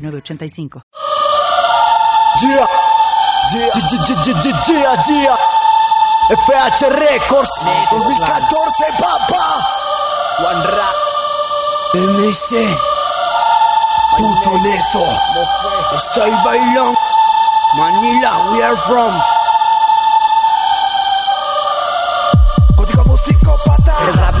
906985. Yeah, yeah, yeah, yeah, FH Records, 2014, papá. One Rap, MC, puto nezo. Estoy bailando. Manila, we are from.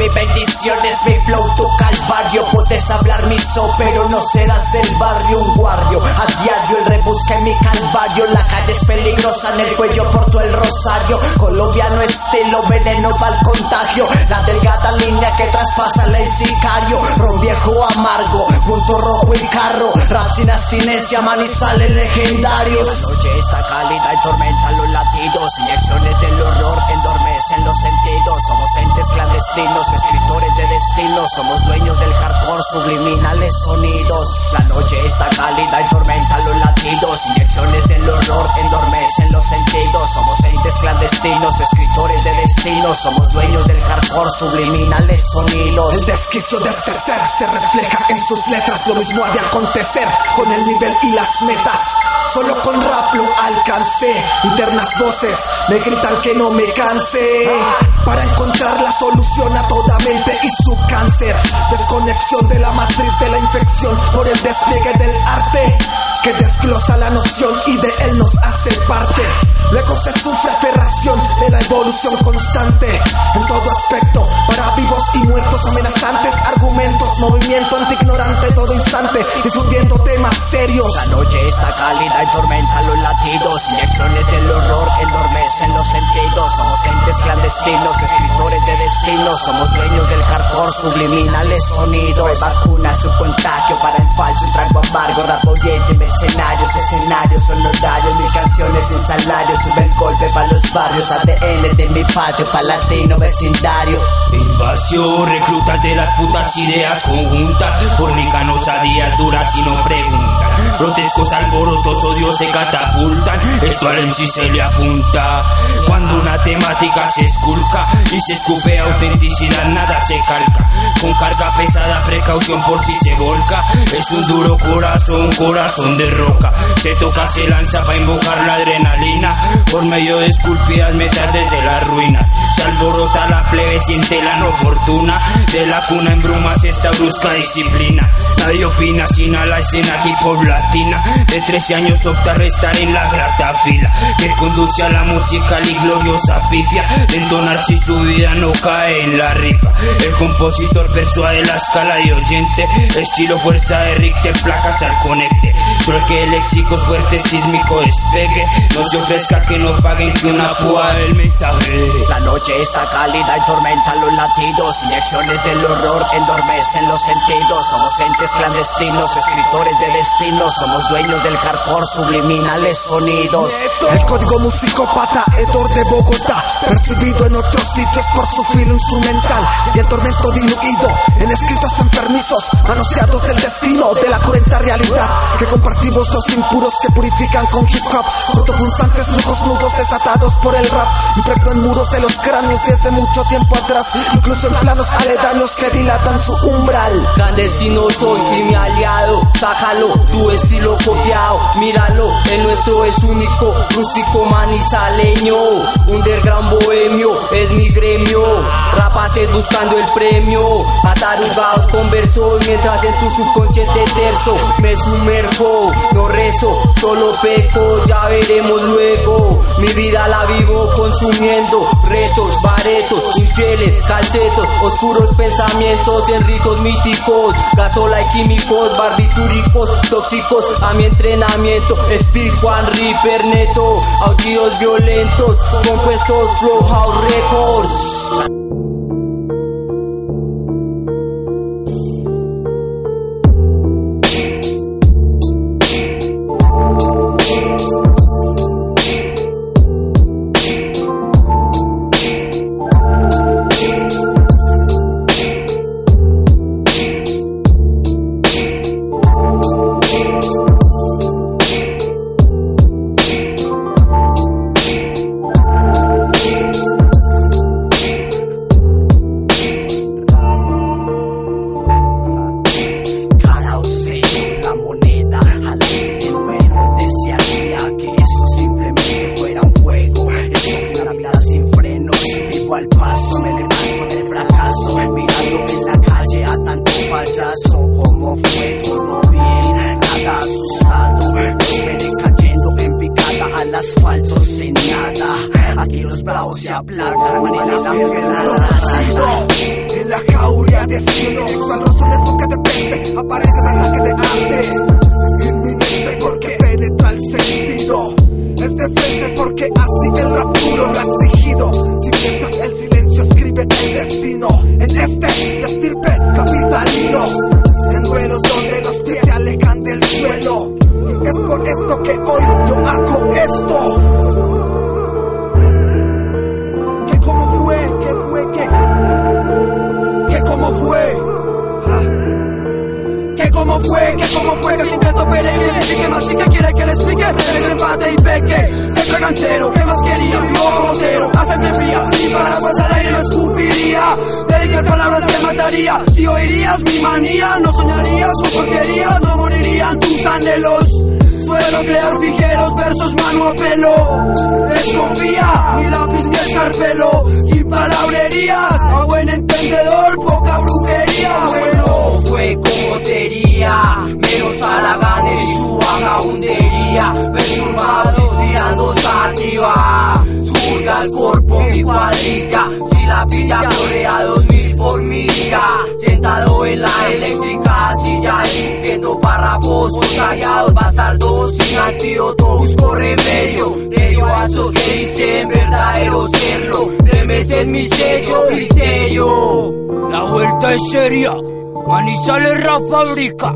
Musicópata. El rap mi mi flow toca el barrio Puedes hablar miso, pero no serás del barrio. Un guardio, a diario el rebusca en mi calvario. La calle es peligrosa, en el cuello porto el rosario. Colombiano estilo, veneno para el contagio. La delgada línea que traspasa el sicario. Ron viejo amargo, punto rojo y carro. Rap sin abstinencia, manizales legendarios La noche está cálida y tormenta los latidos. Inyecciones del horror endormecen los sentidos. Somos entes clandestinos, escritores de destino Somos dueños del hardcore, subliminales sonidos La noche está cálida y tormenta los latidos Inyecciones del horror endormecen los sentidos Somos entes clandestinos, escritores de destino Somos dueños del hardcore, subliminales sonidos El desquicio de este ser se refleja en sus letras. Lo mismo ha de acontecer con el nivel y las metas. Solo con rap lo alcancé. Internas voces me gritan que no me canse. Para encontrar la solución a toda y su cáncer. Desconexión de la matriz de la infección por el despliegue del arte. Que desglosa la noción y de él nos hace parte. Luego se sufre aferración de la evolución constante en todo aspecto, para vivos y muertos amenazantes, argumentos, movimiento anti-ignorante todo instante, difundiendo temas serios. La noche está cálida y tormenta los latidos Inyecciones del horror endormecen los sentidos clandestinos, escritores de destino. Somos dueños del hardcore, subliminales sonidos Vacuna su contagio para el falso, un trago amargo. Rap oyente, mercenarios, escenarios son horarios Mil canciones sin salario, sube el golpe para los barrios. ADN de mi patio, palatino vecindario. Invasión, reclutas de las putas ideas conjuntas, fornicanos a días duras y no preguntan. Grotescos alborotos, odios se catapultan, esto al MC se le apunta. Cuando una temática se esculca y se escupe autenticidad, nada se calca. Con carga pesada, precaución por si se volca. Es un duro corazón, corazón de roca. Se toca, se lanza para invocar la adrenalina. Por medio de esculpidas metas desde las ruinas. Se alborota la plebe, siente la no fortuna. De la cuna en brumas esta brusca disciplina. Nadie opina sin a la escena hip hop De 13 años opta restar en la grata fila. Que conduce a la musical y gloriosa pifia. De entonar si su vida no cae en la rifa. El compositor persuade la escala de oyente. Estilo fuerza de Richter, placas al conecte. Solo que el léxico fuerte sísmico despegue. No se ofrezca que no paguen que una púa el mensaje. La noche está cálida y tormenta los latidos Inyecciones del horror endormecen los sentidos Somos entes clandestinos, escritores de destino Somos dueños del hardcore, subliminales sonidos El código musicópata, hedor de Bogotá, percibido en otros sitios por su filo instrumental y el tormento diluido en escritos enfermizos, manoseados del destino de la cruenta realidad que compartimos los impuros que purifican con hip hop, cortopunzantes flujos nudos desatados por el rap, impregno en muros de los cráneos desde mucho tiempo atrás, incluso en planos aledaños que dilatan su umbral. Clandestino soy y mi aliado, sácalo, tu estilo copiado, míralo, el nuestro es único, rústico manizaleño, underground bohemio, es mi gremio, rapaces buscando el premio, atarugados con versos, mientras en tu subconsciente terzo me sumerjo, no rezo, solo peco, ya veremos luego, mi vida la vivo consumiendo, retos, baretos, infieles, calcetos, oscuros pensamientos en ritos míticos, gasola y químicos, barbitúricos, tóxicos a mi entrenamiento, Speed Juan Reaper neto, aullidos violentos, compuestos Flow House Records. En la jauría de ciegos, son razones porque te aparece verdad que te arte. Inminente porque penetra el sentido. Es de frente porque así el rap puro exigido. Si mientras el silencio escribe el destino, en este estirpe capitalino. En duelos donde los pies se alejan del suelo. Es por esto que hoy yo hago esto. Fue? ¿Qué cómo fue? ¿Qué cómo fue? Que si intento pereire ¿Qué más sí que quiere que le explique? El empate y peque Se entrega entero ¿Qué más quería? Vivo como cero Hacerme fría Sin paraguas al aire no escupiría Dedicar palabras que mataría Si oirías mi manía No soñarías con porquerías No morirían tus anhelos Puedo crear ligeros versos mano a pelo Desconfía, mi lápiz mi escarpelo Sin palabrerías, a buen entendedor Poca brujería, bueno. Fue como sería Menos halaganes y su vagabundería Perturbados inspirando Temes en mi sello criterio La vuelta es seria Manizales rap fabrica,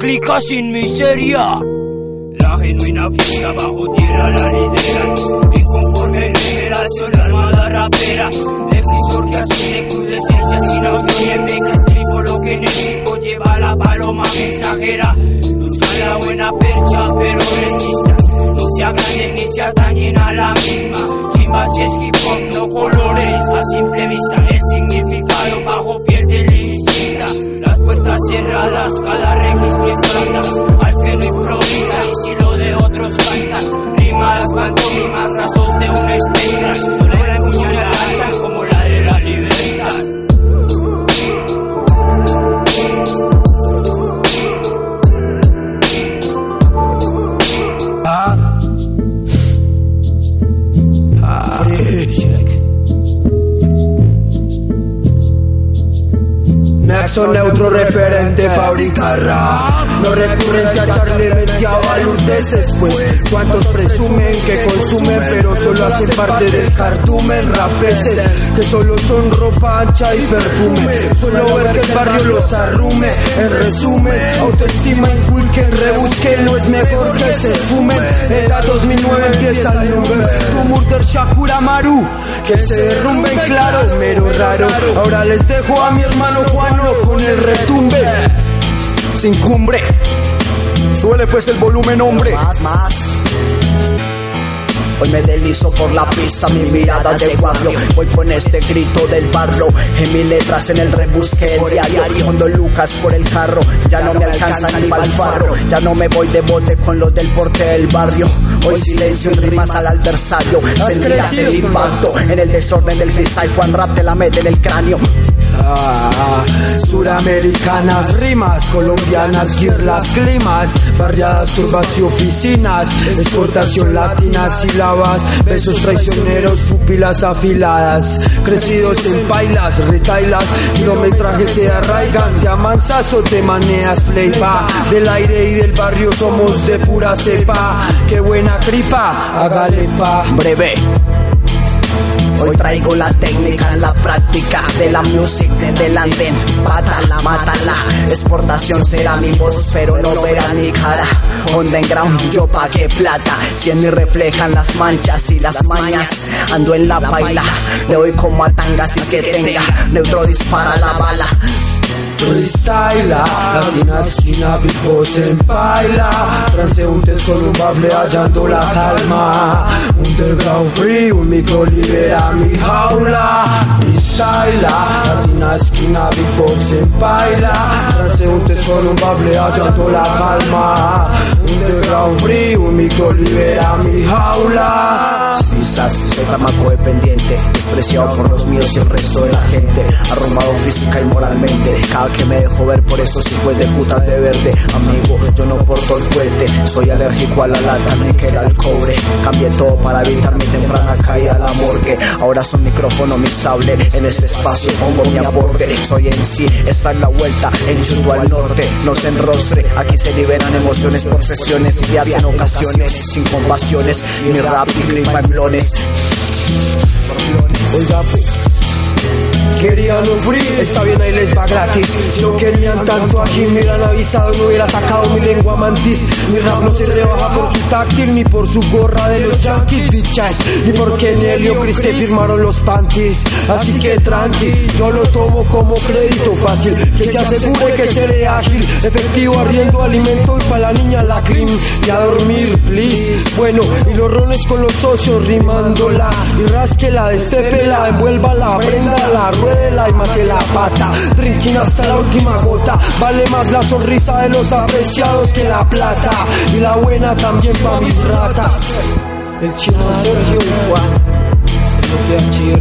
clica sin miseria. La genuina fiesta bajo tierra la lidera. Inconforme revelación, la armada rapera. Excisor que asume crudescencia sin audio ni efecto. Escribo lo que en el lleva la paloma mensajera. Busca la buena percha, pero resista. No se agranden ni se atañen a la misma. Chimba si es hip hop, no colores. A simple vista, el significado bajo piel del lyricista puertas cerradas, cada registro es. Al que no improvisa y si lo de otros canta. Rimas, pantomimas, rasos de una espectra. Nexo neutro referente fabricará No recurrente a echarle 20 a balurdeces Pues cuántos presumen que consumen Pero solo hacen parte del cardumen Rapeces que solo son ropa ancha y perfume. Solo ver que el barrio los arrume. En resumen, autoestima inculquen Rebusquen, no es mejor que se esfumen. Edad 2009 empieza el Tu murder Shakura Maru Que se derrumben claro, mero raro. Ahora les dejo a mi hermano Juan con el retumbe sin cumbre. Suele pues el volumen, hombre. Más, más. Hoy me deslizo por la pista, mi mirada de barrio. Voy con este grito del barro. En mis letras en el rebusque diario. Cuando Lucas por el carro, ya no me alcanza ni el farro. Ya no me voy de bote con los del porte del barrio. Hoy silencio en rimas al adversario. Sentirás el impacto en el desorden del freestyle. Juan Rap te la mete en el cráneo. Ah, suramericanas, rimas colombianas, guirlas, climas, barriadas, turbas y oficinas, exportación latina, sílabas, besos traicioneros, pupilas afiladas, crecidos en pailas, retailas, kilometrajes se arraigan, te amansas o te maneas, playba, del aire y del barrio somos de pura cepa, qué buena cripa, hágale breve. Hoy traigo la técnica, la práctica de la music del andén. Pátala, mátala. Exportación será mi voz, pero no verán mi cara. Underground, yo pagué plata. Si en mí reflejan las manchas y las mañas. Ando en la baila, le doy como a tangas y que tenga. Neutro dispara la bala. Freestyle Latina esquina, Boss en baila Transeúntes con un bable hallando la calma. Underground free, un micro libera mi jaula. Freestyle Latina esquina, Boss en baila Transeúntes con un bable hallando la calma. Underground un frío, un micro libera mi jaula. Sisas, soy tamaco dependiente, despreciado por los míos y el resto de la gente, arrumbado física y moralmente. Que me dejo ver por esos hijos de puta de verde, amigo, yo no porto el fuerte, soy alérgico a la lata, ni que era el cobre. Cambié todo para evitar mi temprana caída a la morgue. Ahora son micrófono, mi sable, en este espacio pongo mi aporte. Soy en sí, está en la vuelta, en Chuto al norte, no se enrostre, aquí se liberan emociones por sesiones y en ocasiones, sin compasiones, mi rap y clima en blones. Oiga. Querían un free, está bien ahí les va gratis. No querían tanto aquí, me hubieran avisado, no hubiera sacado mi lengua mantis. Mi rap no se rebaja por su táctil, ni por su gorra de los yankees, bichas. Ni porque Nelio Criste firmaron los panties. Así que tranqui, yo lo tomo como crédito fácil. Que se asegure que seré ágil, efectivo, arriendo alimento y para la niña la clean. Y a dormir, please. Bueno, y los rones con los socios rimándola. Y rasquela, destépela, envuélvala, la rueda y mate la pata. Drinking hasta la última gota. Vale más la sonrisa de los apreciados que la plata. Y la buena también pa' mis ratas. El chino Sergio Juan. El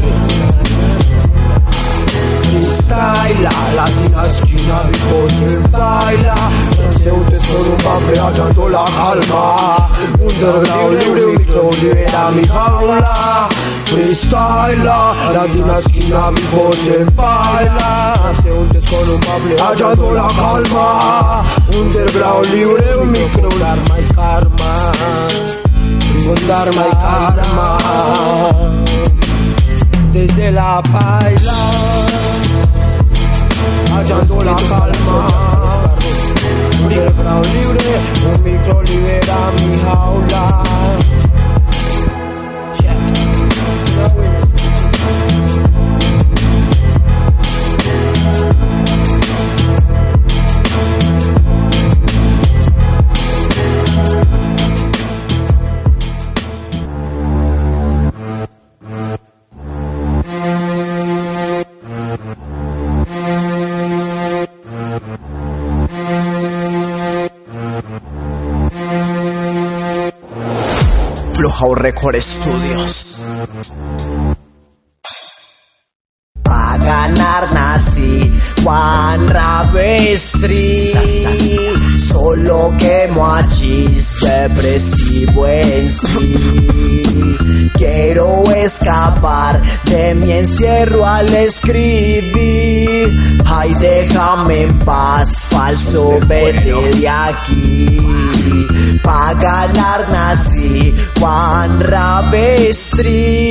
Freestyle, la latina esquina, vivo se baila. Transeúntes con un bafle hallando la calma. Underground libre, un libera mi jaula. Freestyle, latina esquina, vivo se baila. Transeúntes con un bafle hallando la calma. Underground libre, un micro arma y karma. Un dharma y karma desde la paila, hallando la calma. Libre, libre, un micro libera mi jaula. show it. Flujao Record Studios. Pa' ganar nací Juan Ravestri. Solo quemo a chis depresivo en sí. Quiero escapar de mi encierro al escribir. Ay déjame en paz falso vete de aquí Pa' ganar nací Juan Ravestri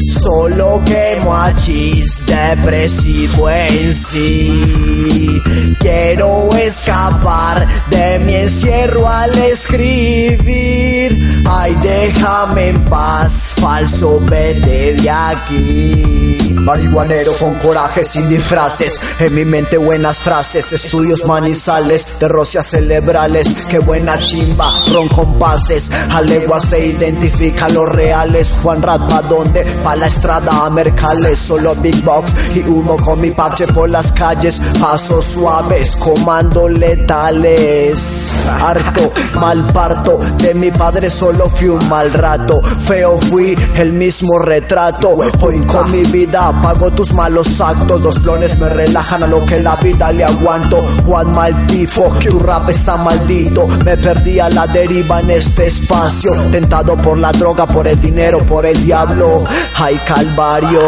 Solo quemo a chis depresivo en sí. Quiero escapar de mi encierro al escribir. Ay, déjame en paz, falso, vete de aquí. Marihuanero con coraje, sin disfraces. En mi mente buenas frases, estudios manizales, de rocias cerebrales. Qué buena chimba, ron compases. A legua se identifica los reales. Juan Rat, ¿pa' dónde? Pa' la estrada a Mercales. Solo Big Box y humo con mi parche por las calles. Pasos suaves, comando letales. Harto, mal parto. De mi padre solo fui un mal rato. Feo fui el mismo retrato. Hoy con mi vida pago tus malos actos. Dos clones me relajan a lo que la vida le aguanto. Juan Malpifo, tu rap está maldito. Me perdí a la deriva en este espacio. Tentado por la droga, por el dinero, por el diablo. Ay, calvario.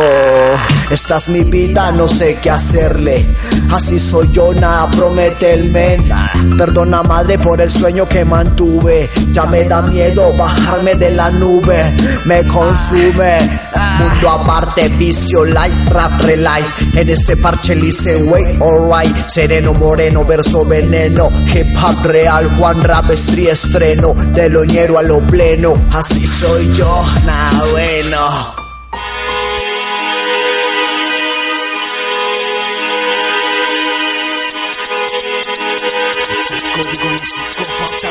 Esta es mi vida, no sé qué hacerle. Así soy yo, nada promete el men. Perdona madre por el sueño que mantuve. Ya me da miedo bajarme de la nube. Me consume. Mundo aparte, vicio light, rap relight. En este parche listen, wait, alright. Sereno, moreno, verso veneno. Hip hop real, Juan Rap, estreno. De lo ñero a lo pleno. Así soy yo, nada bueno. Código no psicópata.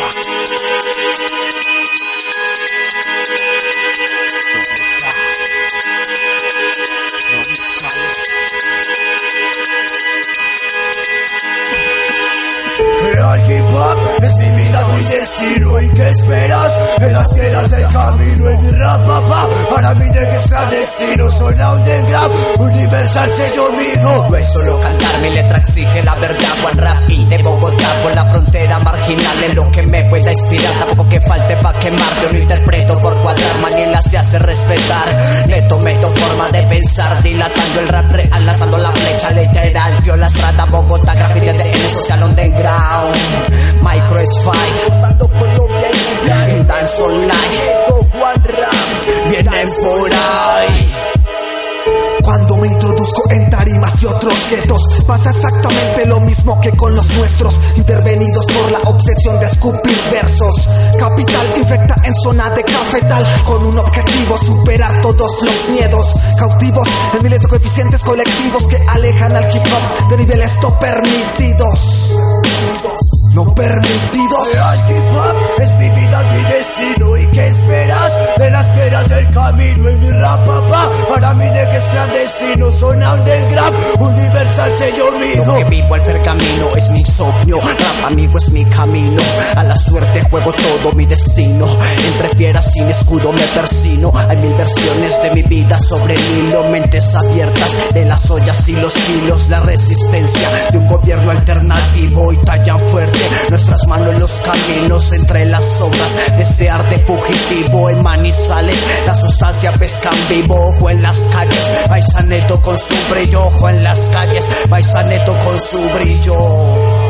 Real hip hop es mi vida, muy destino ¿Y qué esperas? En las piedras del camino En mi rap papá Para mí de que clandestino Suena un grab Universal sello mío No es solo cantar, mi letra exige la verdad Juan Rap y de Bogotá Por la frontera marginal en lo que me pueda inspirar Tampoco que falte pa' quemar Yo no interpreto por cuadrar Manila se hace respetar Neto meto forma de pensar Dilatando el rap real Lanzando la flecha literal Viola estrada Bogotá Grafite de N social underground Micro es fight Colombia y dance online Juan Rap Vienen por ahí Cuando me introduzco en tarimas de otros guetos Pasa exactamente lo mismo que con los nuestros Intervenidos por la obsesión de escupir versos. Capital infecta en zona de cafetal Con un objetivo, superar todos los miedos. Cautivos en miles de coeficientes colectivos Que alejan al hip hop de niveles no permitidos. No permitidos mi destino ¿Y qué esperas? De las piedras del camino En mi rap papá Para mí de que es clandestino Zona underground Universal sello Lo mío que vivo al pergamino es mi insomnio Rap amigo es mi camino. A la suerte juego todo mi destino Entre fieras sin escudo me persino. Hay mil versiones de mi vida sobre el hilo Mentes abiertas de las ollas y los kilos La resistencia de un gobierno alternativo Y tallan fuerte. Nuestras manos en los caminos Entre las sombras de ese arte fugitivo En manizales. La sustancia pescan vivo Ojo en las calles, paisaneto con su brillo Ojo en las calles, paisaneto con su brillo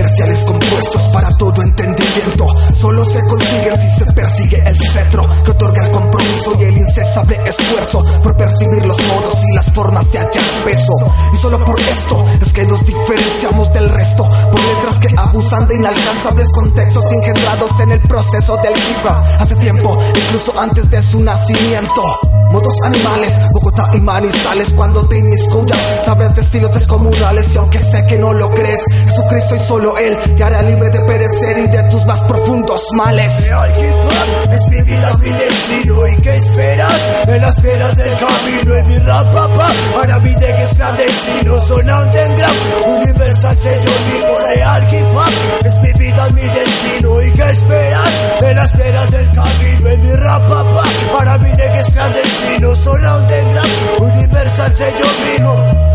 Verciales compuestos para todo entendimiento. Solo se consiguen si se persigue el cetro Que otorga el compromiso y el incesable esfuerzo Por percibir los modos y las formas de hallar peso. Y solo por esto es que nos diferenciamos del resto Por letras que abusan de inalcanzables contextos Engendrados en el proceso del hip Hace tiempo, incluso antes de su nacimiento. Modos animales, Bogotá y Manizales Cuando te inmiscuyas, sabrás de estilos descomunales Y aunque sé que no lo crees, Jesucristo y solo Él Te hará libre de perecer y de tus más profundos males. Real hip hop es mi vida, mi destino. ¿Y qué esperas? En las piedras del camino. En mi rap papá Para mí de es clandestino. Zona underground Universal sello mío Real hip hop es mi vida, mi destino. ¿Y qué esperas? En las piedras del camino. En mi rap papá Para mí de es clandestino. Zona underground Universal sello mío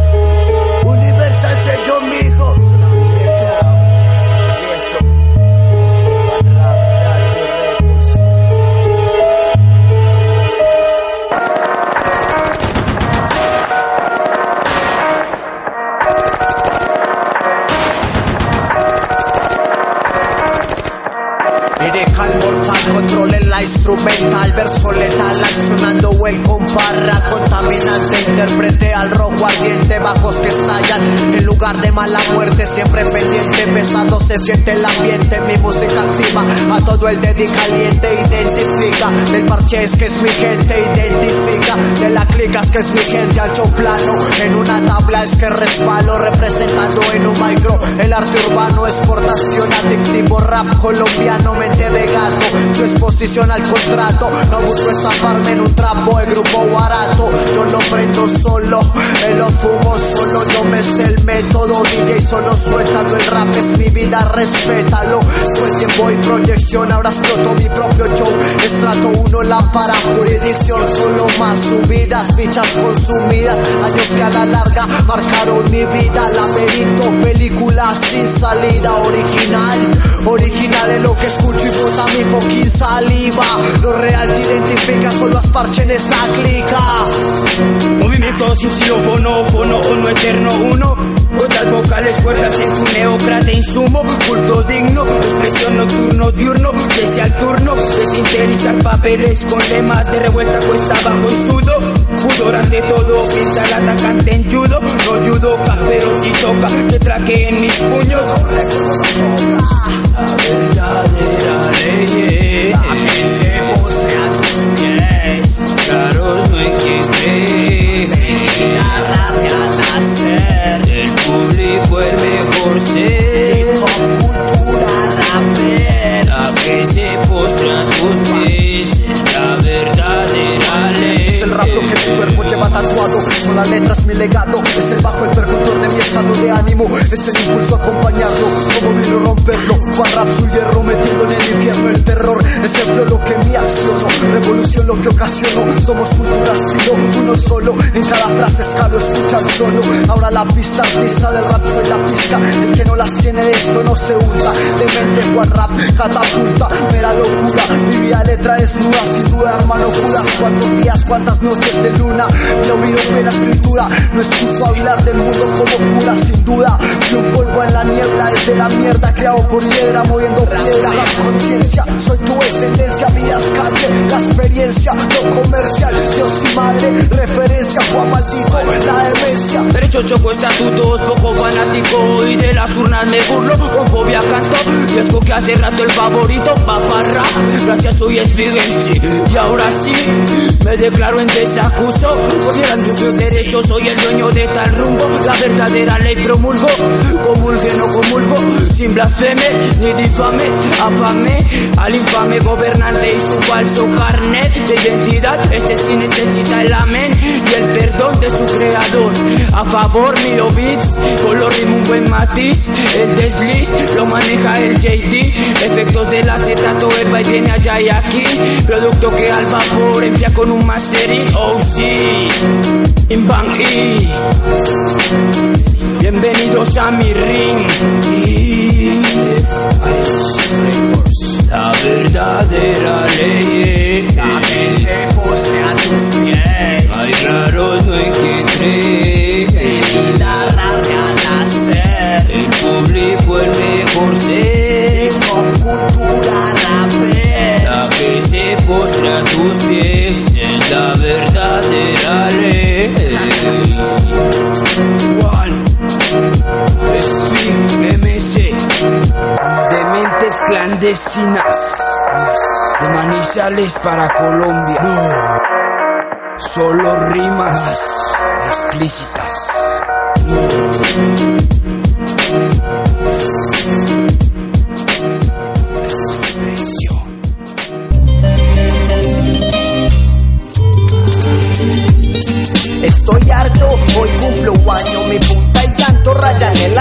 Universal sello mijo instrumental, verso letal, accionando el comparra, contaminante, interprete al rojo ardiente, bajos que estallan, en lugar de mala muerte, siempre pendiente, pesado se siente el ambiente, mi música activa, a todo el dedi caliente, identifica, del parche es que es mi gente, identifica, de la clica es que es mi gente, alto plano, en una tabla es que respalo, representando en un micro, el arte urbano, exportación, adictivo, rap colombiano, mente de gato, su exposición al contrato, no busco estafarme en un trapo, el grupo barato, yo lo prendo solo, me lo fumo solo, yo me sé el método, DJ solo suéltalo, el rap es mi vida, respétalo, el tiempo y proyección, ahora exploto mi propio show, estrato uno, lámpara, jurisdicción, solo más subidas, fichas consumidas, años que a la larga marcaron mi vida, laberinto, película sin salida, original, original es lo que escucho y bota mi fucking saliva, lo real te identifica, solo asparche en esta clica. Movimiento sin xilófono, fono o no eterno uno. Otras vocales, cuerdas en tuneo, crate insumo, culto digno, expresión nocturno, diurno, que sea el turno de papeles con lemas de revuelta cuesta bajo y sudo. Pudor ante todo, piensa el atacante en judo, no judoka, pero si toca, que traque en mis puños. Artista del rap soy la pista. El que no las tiene de esto no se hunda. De mente Juan rap, catapulta, mera locura. Mi vida letra desnuda, sin duda hermano curas. Cuántos días, cuántas noches de luna. Mi oído fue la escritura. No es justo hablar del mundo como cura, sin duda. Fui un polvo en la niebla, desde la mierda creado por hiedra, moviendo piedra. La conciencia, soy tu descendencia, vidas calle, la experiencia, lo comercial. Dios y madre, referencia, Juan maldito, la demencia. Derecho choco estatutos, poco fanático y de las urnas me burlo, con fobia canto y es que hace rato el favorito va Gracias soy Spigensi y ahora sí me declaro en desacuso. Por el derecho soy el dueño de tal rumbo. La verdadera ley promulgo Comulgue no comulgo Sin blasfeme ni difame. Afame al infame gobernante y su falso carnet de identidad. Este sí necesita el amén y el perdón de su creador. A favor mío beats. Color y un buen matiz El desliz lo maneja el JD Efectos de la acetato Eva y viene allá y aquí. Producto que al vapor envía con un mastering Oh sí Bang E. Bienvenidos a mi ring. Y La verdadera ley La postre a tus pies Hay raros no hay que creer Y la rabia al nacer. El público el mejor ser. Con cultura rapper La que se postra a tus pies Es la verdadera ley. One Speak MC De mentes clandestinas Manizales para Colombia. Solo rimas explícitas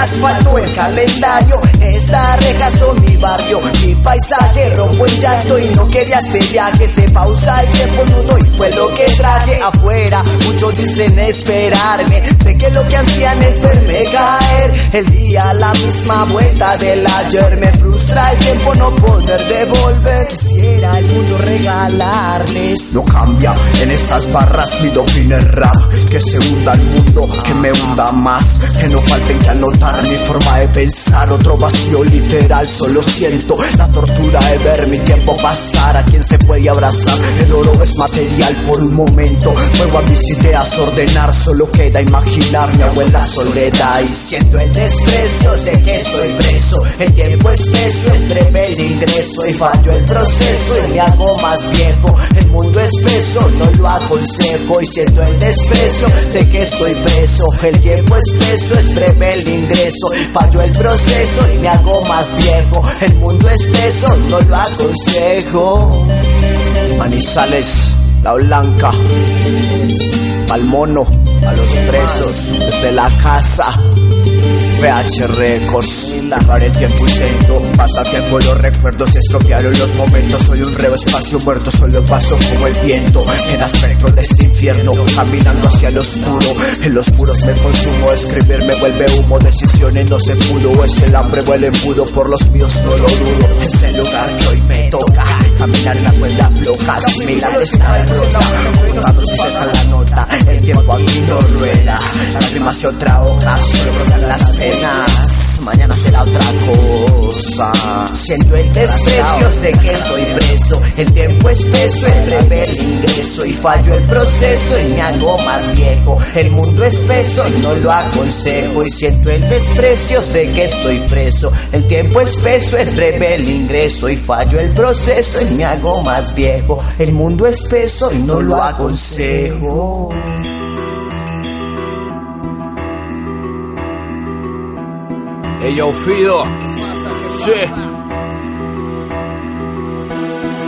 asfalto, el calendario, esta son mi barrio, mi paisaje, rompo el llanto y no quería este viaje, se pausa el tiempo nudo y fue lo que traje afuera, muchos dicen esperarme, sé que lo que ansían es verme caer, el día la misma vuelta del ayer, me frustra el tiempo no poder devolver, quisiera el mundo regalarles. No cambia en estas barras mi es rap. Que se hunda el mundo, que me hunda más. Que no falten que anotar mi forma de pensar Otro vacío literal, solo siento La tortura de ver mi tiempo pasar A quien se puede abrazar, el oro es material por un momento Vuelvo a mis ideas ordenar, solo queda imaginar Mi abuela soledad y Siento el desprecio, sé que soy preso. El tiempo es peso, es tremendo ingreso y fallo el proceso y me hago más viejo. El mundo es peso, no lo aconsejo y siento el desprecio, sé que soy preso. El tiempo es peso, es tremendo ingreso. Fallo el proceso y me hago más viejo. El mundo es peso, no lo aconsejo. Manizales, la blanca. Pa'l mono, a los presos Desde la casa. FH Records. Para el tiempo intento Pasa tiempo los recuerdos Se estropearon los momentos Soy un reo espacio muerto Solo paso como el viento En aspecto de este infierno Caminando hacia el oscuro En los muros me consumo Escribir me vuelve humo Decisiones no se pudo Es el hambre huele embudo Por los míos no lo dudo Es el lugar que hoy me toca Caminar en la cuerda floja Similar esta derrota Contados dices a la nota El tiempo aquí no rueda rima hacia otra hoja Solo brotan las penas Mañana será otra cosa Siento el desprecio, sé que soy preso. El tiempo es peso, es breve el ingreso y fallo el proceso y me hago más viejo. El mundo es peso y no lo aconsejo y siento el desprecio, sé que estoy preso. El tiempo es peso, es breve el ingreso y fallo el proceso y me hago más viejo. El mundo es peso y no lo aconsejo. Ey, yo, Fido. Sí.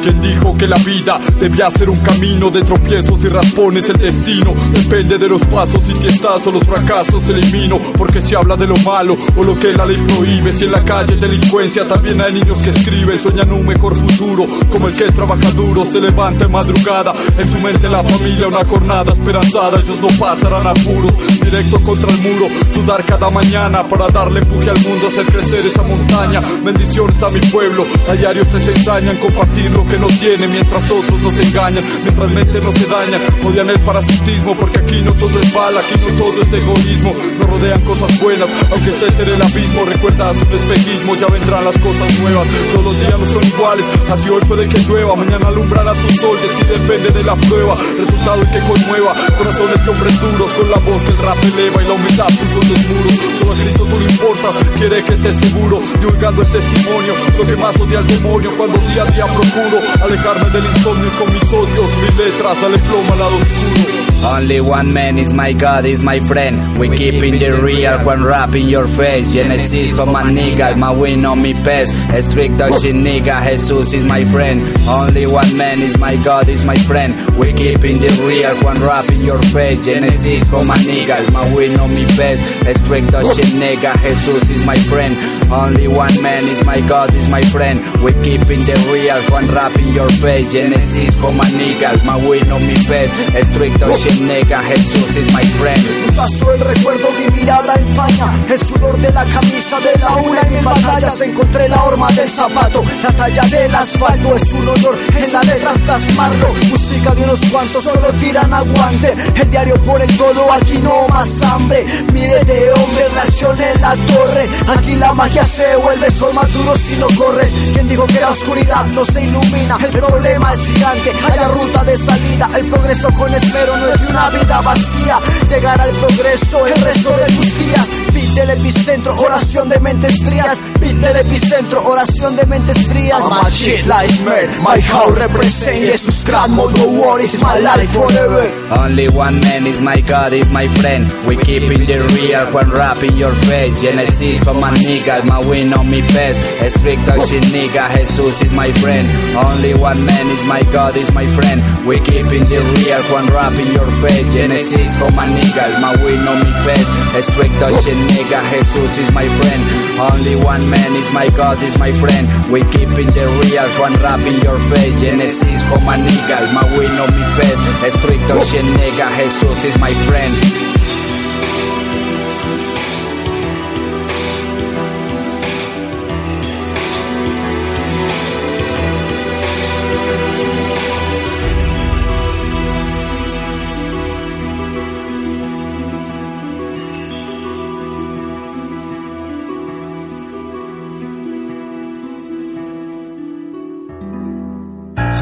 Quien dijo que la vida debía ser un camino de tropiezos y raspones, el destino depende de los pasos y tientazos, los fracasos elimino, porque se habla de lo malo o lo que la ley prohíbe. Si en la calle delincuencia también hay niños que escriben, sueñan un mejor futuro, como el que trabaja duro, se levanta en madrugada, en su mente la familia una jornada esperanzada, ellos no pasarán apuros, directo contra el muro, sudar cada mañana para darle empuje al mundo, hacer crecer esa montaña, bendiciones a mi pueblo, a diarios te ensañan compartir lo que no tiene, mientras otros nos engañan, mientras mente no se dañan, odian el parasitismo, porque aquí no todo es bala, aquí no todo es egoísmo, nos rodean cosas buenas, aunque estés en el abismo, recuerda un espejismo, ya vendrán las cosas nuevas, todos los días no son iguales, así hoy puede que llueva, mañana alumbrará tu sol, de ti depende de la prueba, resultado el que conmueva, corazones de hombres duros, con la voz que el rap eleva y la humildad puso los muros, solo a Cristo tú le importas, quiere que estés seguro, divulgando el testimonio, lo que más odia al demonio, cuando día a día procuro, alejarme del insomnio con mis odios, mis letras, dale plomo al lado oscuro. Only one man is my God, is my friend. We keep in the real, one rap in your face. Genesis for my nigga, my win on me pes. Strict dodging nigga, Jesus is my friend. Only one man is my God, is my friend. We keep in the real, one rap in your face. Genesis for my nigga, my win on me pes. Strict dodging nigga, Jesus is my friend. Only one man is my God, is my friend. We keep in the real, one rap in your face. Genesis for my nigga, my win on me pes. Strict dodging nigga, Jesus is my friend. Paso el recuerdo, mi mirada empaña El sudor de la camisa de la una en mis batallas Encontré la horma del zapato La talla del asfalto. Es un honor En las letras plasmarlo. Música de unos cuantos solo tiran aguante. El diario por el todo, aquí no más hambre. Mide de hombre, reacción en la torre. Aquí la magia se vuelve sol más si no corres. Quien dijo que la oscuridad no se ilumina El problema es gigante, hay la ruta de salida El progreso con esmero no es de una vida vacía. Llegar al progreso el resto de tus días del epicentro, oración de mentes frías Beat del epicentro, oración de mentes frías My shit, nightmare, my house represent Jesus Christ No worries, my life forever Only one man is my God, is my friend. We keep in the real, one rap in your face. Genesis for my nigga, my win on me best. Strict dodging nigga, Jesus is my friend. Only one man is my God, is my friend. We keep in the real, one rap in your face. Genesis for my nigga, my win on me best. Strict dodging nigga, Jesus is my friend. Only one man is my God, is my friend. We keep in the real, one rap in your face. Genesis my nigga, my win on me best. Strict dodging nigga, Jesus is my friend.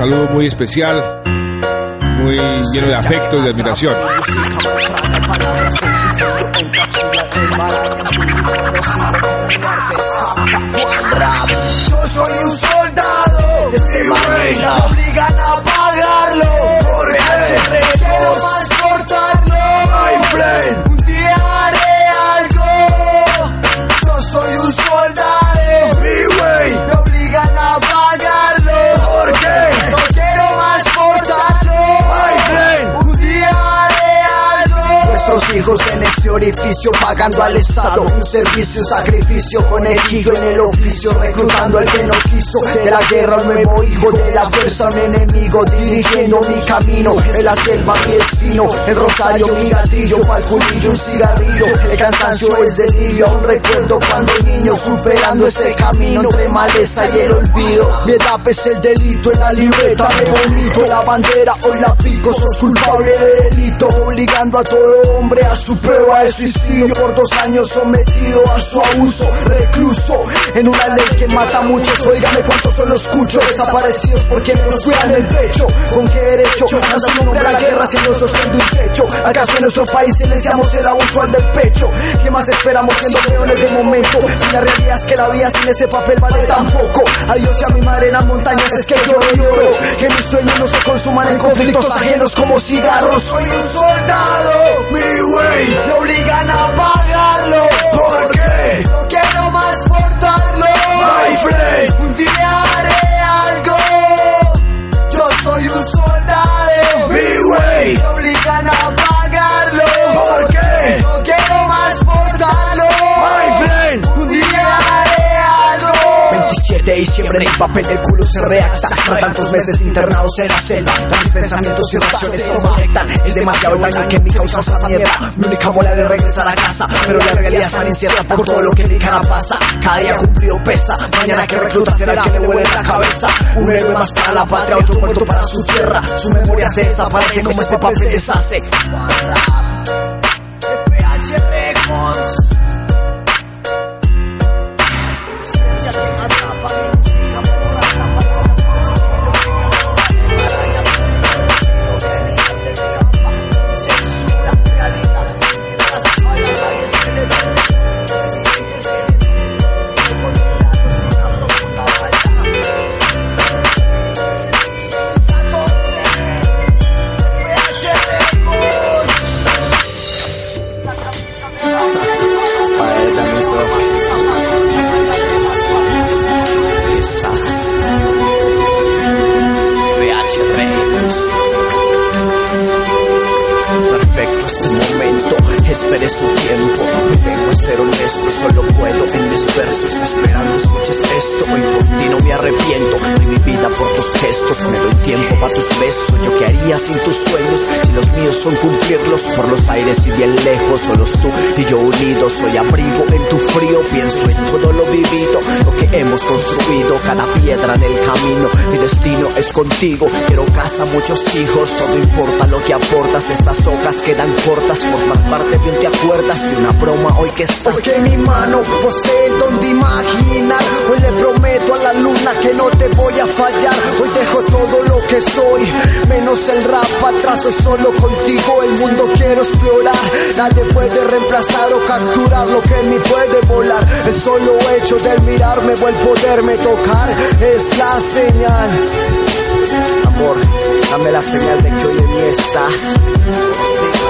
Saludo muy especial, muy lleno de afecto y de admiración. Yo soy un soldado este me obligan a pagarlo. Por qué quiero más cortarlo. My friend, un día haré algo. Yo soy un soldado, hijos en este orificio pagando al Estado un servicio, un sacrificio, conejillo en el oficio, reclutando al que no quiso. De la guerra un nuevo hijo, de la fuerza un enemigo, dirigiendo mi camino. La selva mi destino, el rosario mi gatillo, pa'l culillo un cigarrillo. El cansancio es delirio, aún recuerdo cuando niño superando este camino entre maleza y el olvido. Mi edad es el delito en la libreta, me bonito la bandera, hoy la pico, sos culpable de delito, obligando a todo hombre a su prueba de suicidio por dos años sometido a su abuso, recluso en una ley que mata a muchos. Óigame cuántos solo escucho, desaparecidos porque nos cuidan el pecho. ¿Con qué derecho anda su nombre a la guerra si no sosteniendo un techo? ¿Acaso en nuestro país silenciamos el abuso al del pecho? ¿Qué más esperamos siendo peones de momento? Si la realidad es que la vida sin ese papel vale tan poco. Adiós y a mi madre en las montañas es que yo no lloro. Que mis sueños no se consuman en conflictos ajenos como cigarros. Soy un soldado, mi güey, obligan a pagarlo. ¿Por qué? No quiero más portarlo. My friend, un día haré algo. Yo soy un solo. Ley siempre en el papel del culo se reacta. Tras tantos meses internados en la selva Mis pensamientos y reacciones no conectan Es demasiado daño que me causa esa mierda. Mi única moral es regresar a casa Pero la realidad está incierta por todo lo que en mi cara pasa. Cada día cumplido pesa Mañana que recluta será que me vuelve la cabeza. Un héroe más para la patria, otro muerto para su tierra. Su memoria se desaparece como este papel se deshace por ti no me arrepiento. Doy mi vida por tus gestos, me doy tiempo para tus besos. Yo qué haría sin tus sueños, si los míos son cumplirlos Por los aires y bien lejos, solos tú y yo unidos Soy abrigo en tu frío, pienso en todo lo vivido Lo que hemos construido, cada piedra en el camino Mi destino es contigo, quiero casa, muchos hijos Todo importa lo que aportas, estas hojas quedan cortas Formar parte un te acuerdas de una broma hoy que estás Porque mi mano posee el don imaginar. Hoy le prometo a la luna que no te voy a fallar. Hoy dejo todo lo que soy Menos el rap atrás, hoy solo contigo el mundo quiero explorar. Nadie puede reemplazar o capturar lo que en puede volar. El solo hecho de mirarme o el poderme tocar. Es la señal. Amor, dame la señal de que hoy en estás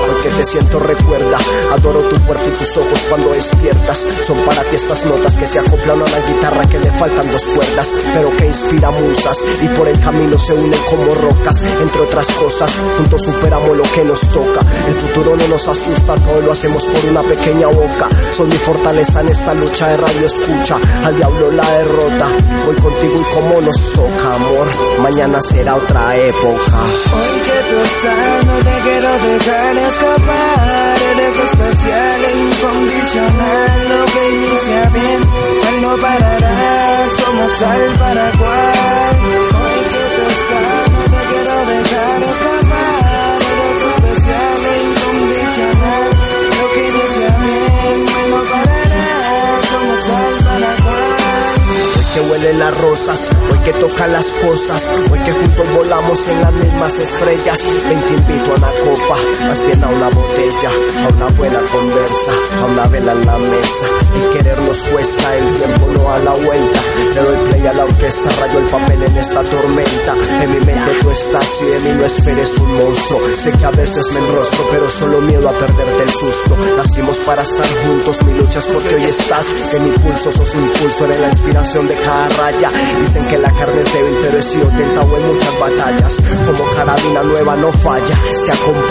porque te siento recuerda Adoro tu cuerpo y tus ojos cuando despiertas. Son para ti estas notas que se acoplan a una guitarra que le faltan dos cuerdas Pero que inspira musas y por el camino se unen como rocas Entre otras cosas, juntos superamos lo que nos toca. El futuro no nos asusta, todo lo hacemos por una pequeña boca. Son mi fortaleza en esta lucha de radio escucha. Al diablo la derrota, hoy contigo y como nos toca amor. Mañana será otra época. Hoy que estás, no te quiero dejar escapar. Eres especial e incondicional Lo que inicia bien, mal no parará Somos al Hoy que huelen las rosas, hoy que tocan las cosas, hoy que juntos volamos en las mismas estrellas. Ven, te invito a una copa, más bien a una botella, a una buena conversa, a una vela en la mesa. El querer nos cuesta, el tiempo no a la vuelta. Le doy play a la orquesta, rayo el papel en esta tormenta. En mi mente tú estás y de mí no esperes un monstruo. Sé que a veces me enrostro, pero solo miedo a perderte el susto. Nacimos para estar juntos, mi lucha es porque hoy estás. En mi pulso sos impulso, eres la inspiración de cada raya. Dicen que la carne es débil, pero he sido tentado en muchas batallas. Como carabina nueva no falla, te acompaña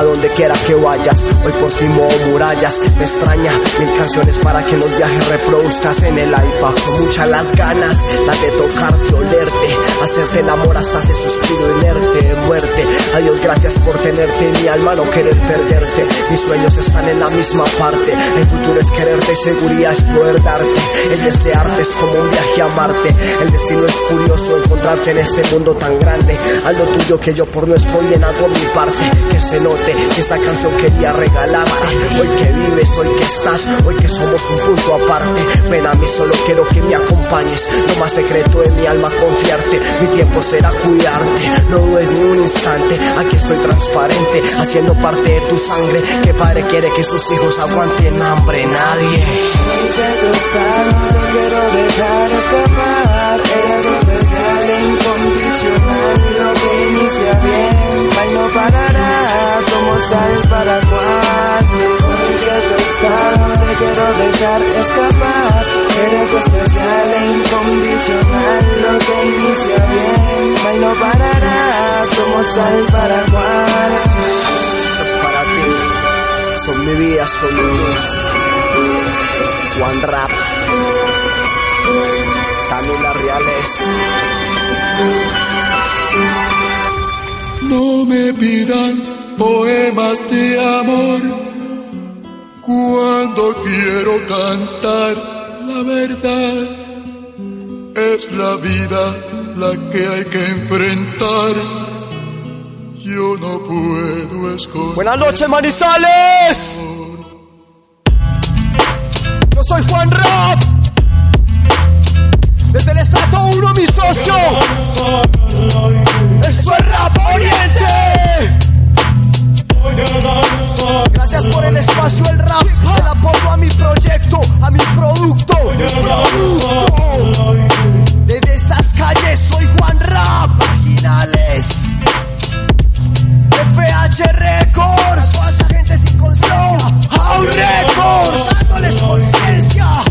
a donde quiera que vayas. Hoy por ti murallas, me extraña mil canciones para que los viajes reproduzcas en el iPad. Son muchas las ganas, las de tocarte, olerte, hacerte el amor hasta ese suspiro inerte de muerte. Adiós, gracias por tenerte en mi alma, no querer perderte. Mis sueños están en la misma parte. El futuro es quererte, seguridad es poder darte. El desearte es como un viaje a Marte. El destino es curioso encontrarte en este mundo tan grande. Haz lo tuyo que yo por nuestro bien hago mi parte. Que se note que esa canción quería regalarte. Hoy que vives, hoy que estás, hoy que somos un punto aparte. Ven a mí, solo quiero que me acompañes. Lo más secreto de mi alma, confiarte. Mi tiempo será cuidarte. No dudes ni un instante. Aquí estoy transparente, haciendo parte de tu sangre. Que padre quiere que sus hijos aguanten hambre. Nadie. Incondicional Lo que bien, no parará Somos al Paraguay Hoy que tú estás, no te quiero dejar escapar Eres especial e incondicional Lo que inicia bien, mal no parará Somos al Paraguay Es para ti. Son mi vida, son mi luz. One Rap. Camila Reales. No me pidan poemas de amor cuando quiero cantar la verdad. Es la vida la que hay que enfrentar. Yo no puedo esconder. Buenas noches, Manizales. Yo soy Juan Rap. Desde el estrato 1, mi socio. Esto es Rap Oriente. Gracias por el espacio, el rap, el apoyo a mi proyecto, a mi producto. Producto. Desde estas calles soy Juan Rap, marginales. FH Records, toda esa gente sin conciencia. How Records, dándoles conciencia.